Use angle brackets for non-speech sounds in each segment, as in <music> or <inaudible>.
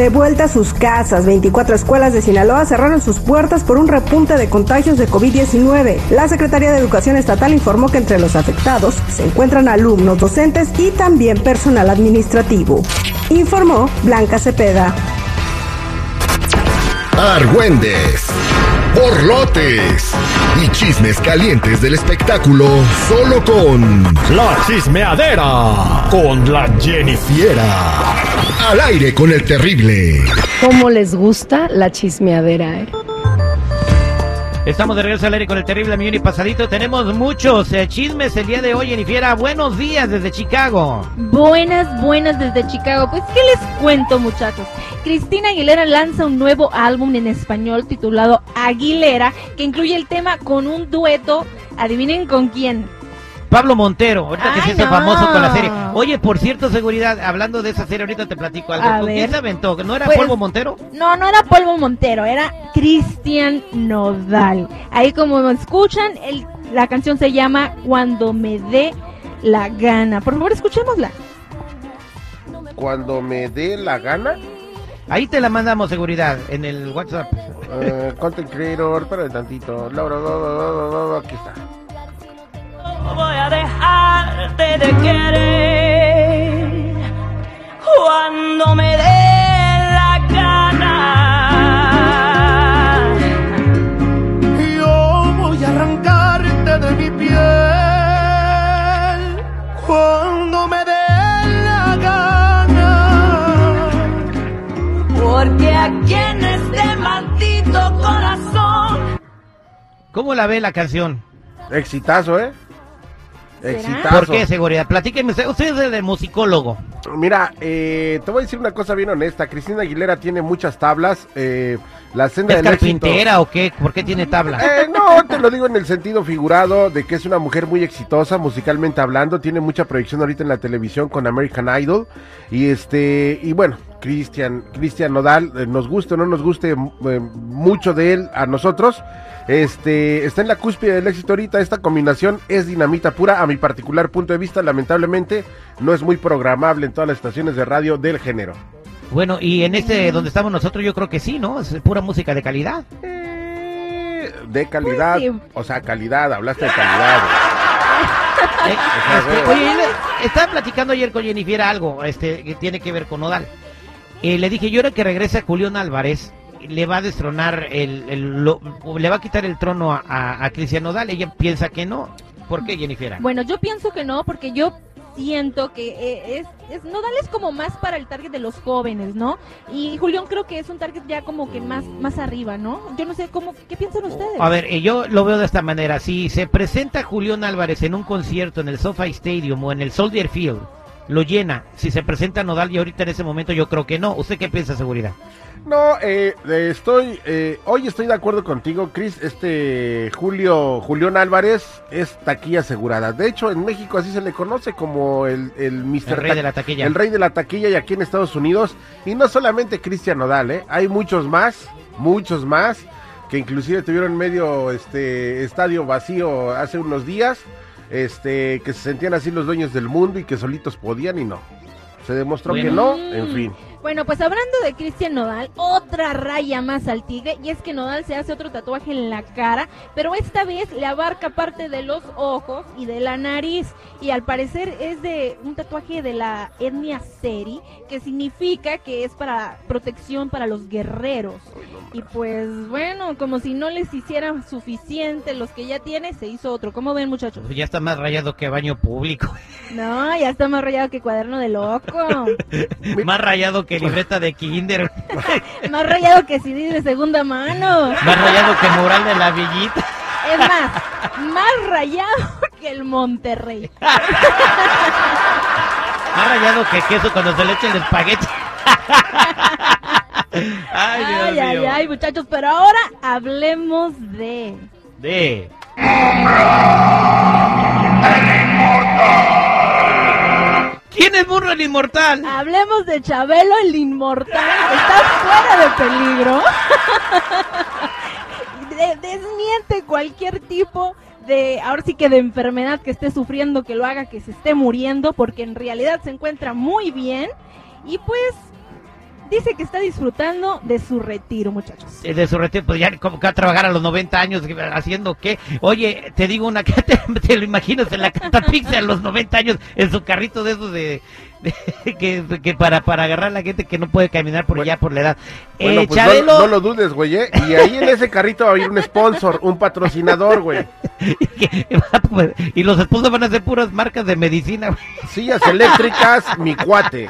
De vuelta a sus casas, 24 escuelas de Sinaloa cerraron sus puertas por un repunte de contagios de COVID-19. La Secretaría de Educación Estatal informó que entre los afectados se encuentran alumnos, docentes y también personal administrativo. Informó Blanca Cepeda. Argüendes, borlotes y chismes calientes del espectáculo solo con La chismeadera con la Jennifiera. Al aire con el terrible. ¿Cómo les gusta la chismeadera? Eh? Estamos de regreso al aire con el terrible millón y pasadito. Tenemos muchos eh, chismes el día de hoy, Jennifiera. Buenos días desde Chicago. Buenas, buenas desde Chicago. Pues, ¿qué les cuento, muchachos? Cristina Aguilera lanza un nuevo álbum en español titulado Aguilera, que incluye el tema con un dueto. Adivinen con quién. Pablo Montero, ahorita que se hizo no. famoso con la serie. Oye, por cierto, seguridad, hablando de esa serie, ahorita te platico algo. A ¿Con quién se aventó? ¿No era Pues- Polvo Montero? No, no era Polvo Montero, era Cristian Nodal. Ahí como escuchan, el- la canción se llama Cuando me dé la gana. Por favor, escuchémosla. Cuando me dé la gana, Ahí te la mandamos, seguridad, en el WhatsApp. eh, content creator, espera tantito. Laura, la, la, la, la, la, aquí está. Voy a dejarte de querer cuando me dé la gana. Yo voy a arrancarte de mi piel cuando me dé la gana. Porque aquí en este maldito corazón ¿Cómo la ve la canción? Exitazo, ¿eh? Exitazo. ¿Por qué, seguridad? Platíqueme, usted usted es el musicólogo. Mira, eh, te voy a decir una cosa bien honesta. Cristina Aguilera tiene muchas tablas. Eh, la senda ¿Es del éxito. carpintera o qué? ¿Por qué tiene tabla? Eh, no, te lo digo en el sentido figurado de que es una mujer muy exitosa musicalmente hablando, tiene mucha proyección ahorita en la televisión con American Idol y este y bueno, Cristian Cristian Nodal, eh, nos guste o no nos guste eh, mucho de él a nosotros, este está en la cúspide del éxito ahorita, esta combinación es dinamita pura a mi particular punto de vista, lamentablemente no es muy programable en todas las estaciones de radio del género. Bueno, y en este donde estamos nosotros yo creo que sí, ¿no? Es pura música de calidad. Eh, De calidad, Pues sí. o sea, calidad, hablaste de calidad. <laughs> Eh, este, oye, estaba platicando ayer con Jennifer algo este, que tiene que ver con Nodal. Eh, le dije, yo ahora que regresa Julián Álvarez, le va a destronar, el, el- lo- le va a quitar el trono a, a, a Cristian Nodal. Ella piensa que no. ¿Por qué, Jennifer? Bueno, yo pienso que no, porque yo siento que eh, es, es Nodal es como más para el target de los jóvenes, ¿no? Y Julián creo que es un target ya como que más más arriba, ¿no? Yo no sé cómo qué piensan ustedes. A ver, eh, yo lo veo de esta manera. Si se presenta Julián Álvarez en un concierto en el SoFi Stadium o en el Soldier Field, lo llena. Si se presenta Nodal y ahorita en ese momento yo creo que no. ¿Usted qué piensa, seguridad? No, eh, eh, estoy, eh, hoy estoy de acuerdo contigo, Chris. Este Julio, Julián Álvarez es taquilla asegurada. De hecho, en México así se le conoce como el, el Mr. El rey Ta- de la taquilla. El rey de la taquilla y aquí en Estados Unidos. Y no solamente Cristian Nodal, ¿eh? Hay muchos más, muchos más, que inclusive tuvieron medio este estadio vacío hace unos días, este, que se sentían así los dueños del mundo y que solitos podían y no. Se demostró que no, en fin. Bueno, pues hablando de Cristian Nodal, otra raya más al tigre, y es que Nodal se hace otro tatuaje en la cara, pero esta vez le abarca parte de los ojos y de la nariz, y al parecer es de un tatuaje de la etnia Seri, que significa que es para protección para los guerreros. Y pues bueno, como si no les hicieran suficiente los que ya tiene, se hizo otro. ¿Cómo ven muchachos? Ya está más rayado que baño público. No, ya está más rayado que cuaderno de loco. <laughs> más rayado que libreta de kinder. <laughs> más rayado que CD de segunda mano. más rayado que mural de la villita. Es más, más rayado que el Monterrey. <laughs> Más rayado que queso cuando se le echa el espagueti. <laughs> ay, Dios Ay, ay, mío. ay, muchachos, pero ahora hablemos de... De. ¿Quién es Burro el Inmortal? Hablemos de Chabelo el Inmortal, está fuera de peligro. <laughs> De- desmiente cualquier tipo de, ahora sí que de enfermedad que esté sufriendo, que lo haga que se esté muriendo, porque en realidad se encuentra muy bien. Y pues dice que está disfrutando de su retiro, muchachos. Eh, De su retiro, pues ya como que va a trabajar a los 90 años, haciendo qué. Oye, te digo una <laughs> que te, lo imaginas en la Catapixia a los 90 años, en su carrito de esos de- <laughs> que, que para, para agarrar a la gente que no puede caminar por ya por la edad. Bueno, eh, pues no- Chabelo, no, lo dudes, güey, ¿eh? Y ahí en ese carrito va a haber un sponsor, un patrocinador, güey. <laughs> y los esposos van a ser puras marcas de medicina. güey. Sillas eléctricas, <laughs> mi cuate.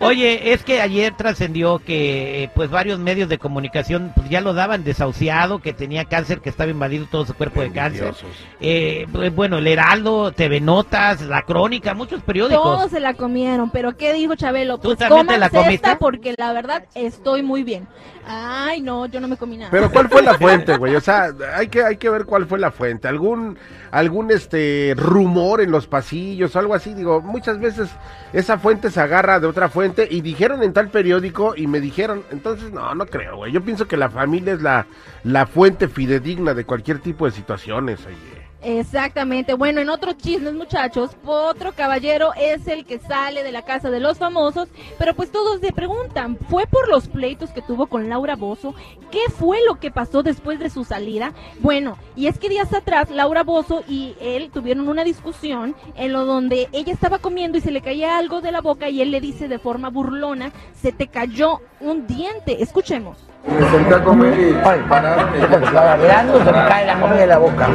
Oye, es que ayer trascendió que eh, pues varios medios de comunicación pues, ya lo daban desahuciado, que tenía cáncer, que estaba invadido todo su cuerpo de cáncer. Eh, pues, bueno, el Heraldo, TV Notas, La Crónica, muchos periódicos. Todos se la comieron, pero ¿qué dijo Chabelo? ¿Tú Pues también te la comiste? esta porque la verdad estoy muy bien. Ay, no, yo no me comí nada. Pero ¿cuál fue la <laughs> fuente, güey? O sea, hay que, hay que ver cuál fue la fuente. ¿Algún, algún este rumor en los pasillos o algo así? Digo, muchas veces esa fuente se agarra de otra fuente y dijeron en tal periódico y me dijeron, entonces no, no creo, güey. Yo pienso que la familia es la, la fuente fidedigna de cualquier tipo de situaciones, oye. Exactamente. Bueno, en otros chismes, muchachos, otro caballero es el que sale de la casa de los famosos, pero pues todos se preguntan, ¿fue por los pleitos que tuvo con Laura Bozo? ¿Qué fue lo que pasó después de su salida? Bueno, y es que días atrás Laura Bozo y él tuvieron una discusión en lo donde ella estaba comiendo y se le caía algo de la boca y él le dice de forma burlona, se te cayó un diente. Escuchemos. Me senté a comer y pararon y estaba hablando, se me cae la comida de la boca.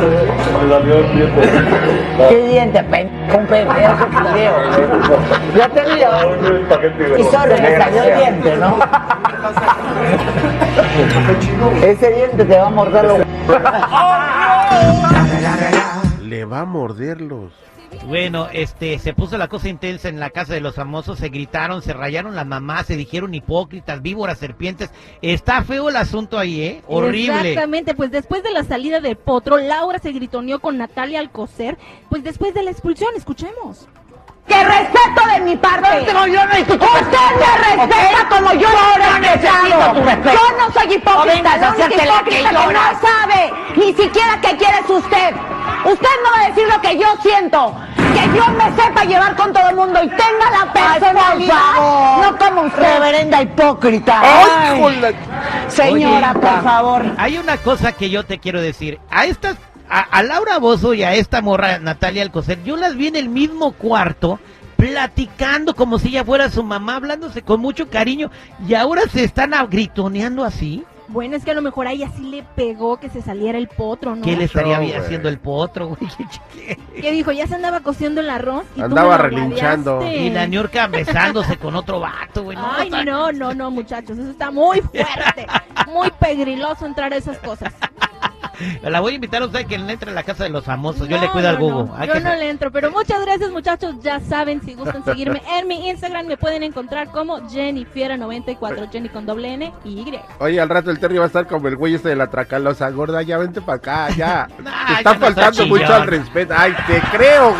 ¿Qué diente? Un pedazo de fideo. Ya te digo. Y solo me salió el diente, ¿no? Ese diente te va a morder los... <laughs> Le va a morderlos. Bueno, este, se puso la cosa intensa en la casa de los famosos, se gritaron, se rayaron las mamás, se dijeron hipócritas, víboras, serpientes. Está feo el asunto ahí, ¿eh? Horrible. Exactamente, pues después de la salida del potro, Laura se gritoneó con Natalia Alcocer, pues después de la expulsión, escuchemos. Que respeto de mi parte. Usted me respeta como yo lo necesito. Yo no soy hipócrita, la que hipócrita que, no sabe ni siquiera qué quiere usted. Usted no va a decir lo que yo siento. Que yo me sepa llevar con todo el mundo y tenga la personalidad. no como usted. Reverenda hipócrita. Ay. Señora, Oye, por favor. Hay una cosa que yo te quiero decir. A estas, a, a Laura Bozo y a esta morra Natalia Alcocer, yo las vi en el mismo cuarto platicando como si ella fuera su mamá, hablándose con mucho cariño y ahora se están a- gritoneando así. Bueno, es que a lo mejor a ella sí le pegó que se saliera el potro, ¿no? ¿Qué le estaría güey. haciendo el potro, güey? <laughs> ¿Qué- qué? Que dijo, ya se andaba cociendo el arroz y tú Andaba me lo relinchando. Y la Niurka besándose con otro vato, güey. No, Ay, no, no, no, muchachos, eso está muy fuerte, muy pegriloso entrar a esas cosas. La voy a invitar a usted que le entre a la casa de los famosos. Yo le cuido al Google. no, yo que no le entro, pero muchas gracias muchachos, ya saben, si gustan <laughs> seguirme en mi Instagram, me pueden encontrar como Jennifiera94, Jenny con doble N y Y. Oye, al rato el Terry va a estar como el güey este de la tracalosa gorda. Ya vente para acá, ya. <laughs> Nah, Te está faltando mucho al respeto. Ay, te creo,